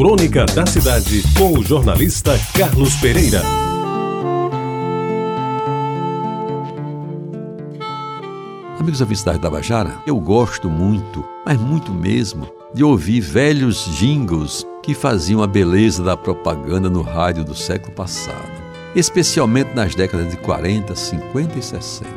Crônica da Cidade, com o jornalista Carlos Pereira. Amigos ouvintes da Tabajara, eu gosto muito, mas muito mesmo, de ouvir velhos jingles que faziam a beleza da propaganda no rádio do século passado, especialmente nas décadas de 40, 50 e 60.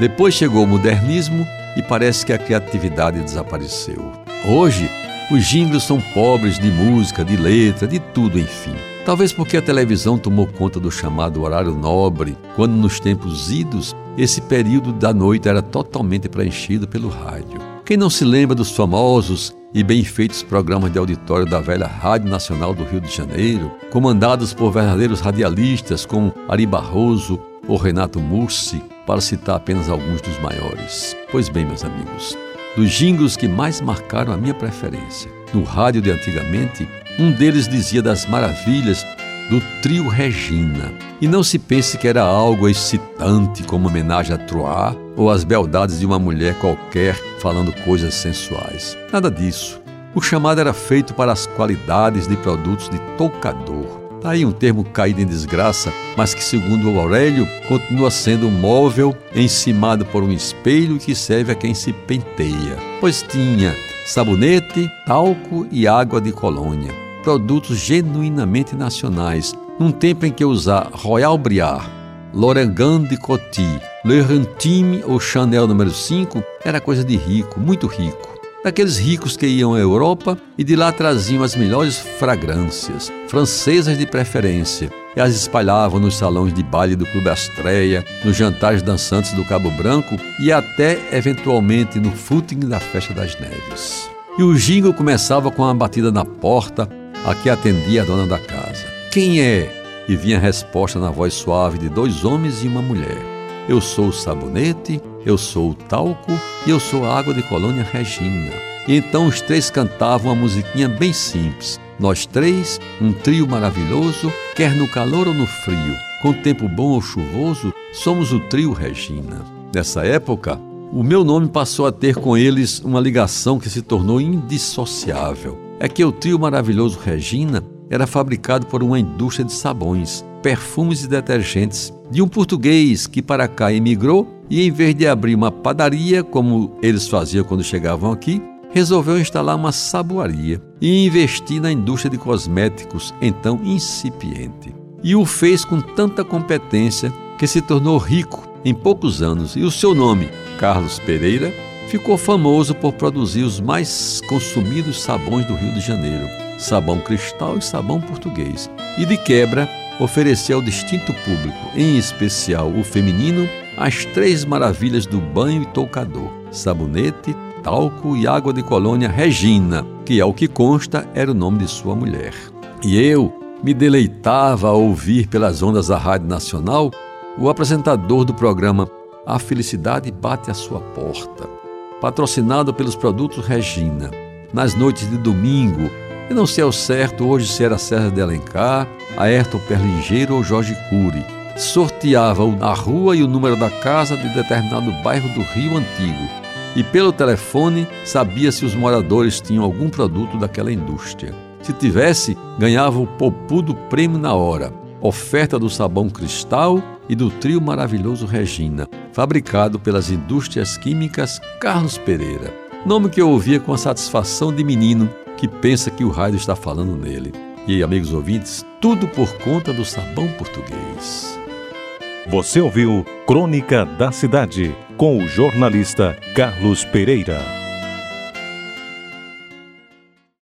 Depois chegou o modernismo e parece que a criatividade desapareceu. Hoje, os jingles são pobres de música, de letra, de tudo, enfim. Talvez porque a televisão tomou conta do chamado horário nobre, quando nos tempos idos esse período da noite era totalmente preenchido pelo rádio. Quem não se lembra dos famosos e bem feitos programas de auditório da velha Rádio Nacional do Rio de Janeiro, comandados por verdadeiros radialistas como Ari Barroso ou Renato Mursi, para citar apenas alguns dos maiores? Pois bem, meus amigos, dos jingles que mais marcaram a minha preferência. No rádio de antigamente, um deles dizia das maravilhas do trio Regina. E não se pense que era algo excitante como homenagem a Troar ou as beldades de uma mulher qualquer falando coisas sensuais. Nada disso. O chamado era feito para as qualidades de produtos de toucador. Tá aí um termo caído em desgraça, mas que, segundo o Aurélio, continua sendo um móvel encimado por um espelho que serve a quem se penteia. Pois tinha sabonete, talco e água de colônia, produtos genuinamente nacionais, num tempo em que usar Royal Briard, Lorengan de Coty, Le Rentime ou Chanel número 5 era coisa de rico, muito rico daqueles ricos que iam à Europa e de lá traziam as melhores fragrâncias, francesas de preferência, e as espalhavam nos salões de baile do Clube Astreia, nos jantares dançantes do Cabo Branco e até, eventualmente, no footing da Festa das Neves. E o jingle começava com uma batida na porta, a que atendia a dona da casa. Quem é? E vinha a resposta na voz suave de dois homens e uma mulher. Eu sou o sabonete, eu sou o talco e eu sou a água de colônia Regina. E então os três cantavam uma musiquinha bem simples. Nós três, um trio maravilhoso, quer no calor ou no frio, com tempo bom ou chuvoso, somos o trio Regina. Nessa época, o meu nome passou a ter com eles uma ligação que se tornou indissociável. É que o trio maravilhoso Regina era fabricado por uma indústria de sabões, perfumes e detergentes de um português que para cá emigrou e, em vez de abrir uma padaria, como eles faziam quando chegavam aqui, resolveu instalar uma saboaria e investir na indústria de cosméticos, então incipiente. E o fez com tanta competência que se tornou rico em poucos anos e o seu nome, Carlos Pereira, ficou famoso por produzir os mais consumidos sabões do Rio de Janeiro, sabão cristal e sabão português. E de quebra, oferecer ao distinto público, em especial o feminino, as três maravilhas do banho e toucador: sabonete, talco e água de colônia Regina, que, ao que consta, era o nome de sua mulher. E eu me deleitava a ouvir pelas ondas da Rádio Nacional o apresentador do programa A Felicidade Bate à Sua Porta, patrocinado pelos produtos Regina. Nas noites de domingo, eu não sei ao certo hoje se era César de Alencar, Ayrton Perlingeiro ou Jorge Cury. Sorteava a rua e o número da casa de determinado bairro do Rio Antigo. E pelo telefone sabia se os moradores tinham algum produto daquela indústria. Se tivesse, ganhava o popudo prêmio na hora. Oferta do sabão cristal e do trio maravilhoso Regina, fabricado pelas indústrias químicas Carlos Pereira. Nome que eu ouvia com a satisfação de menino que pensa que o raio está falando nele. E amigos ouvintes, tudo por conta do sabão português. Você ouviu Crônica da Cidade com o jornalista Carlos Pereira.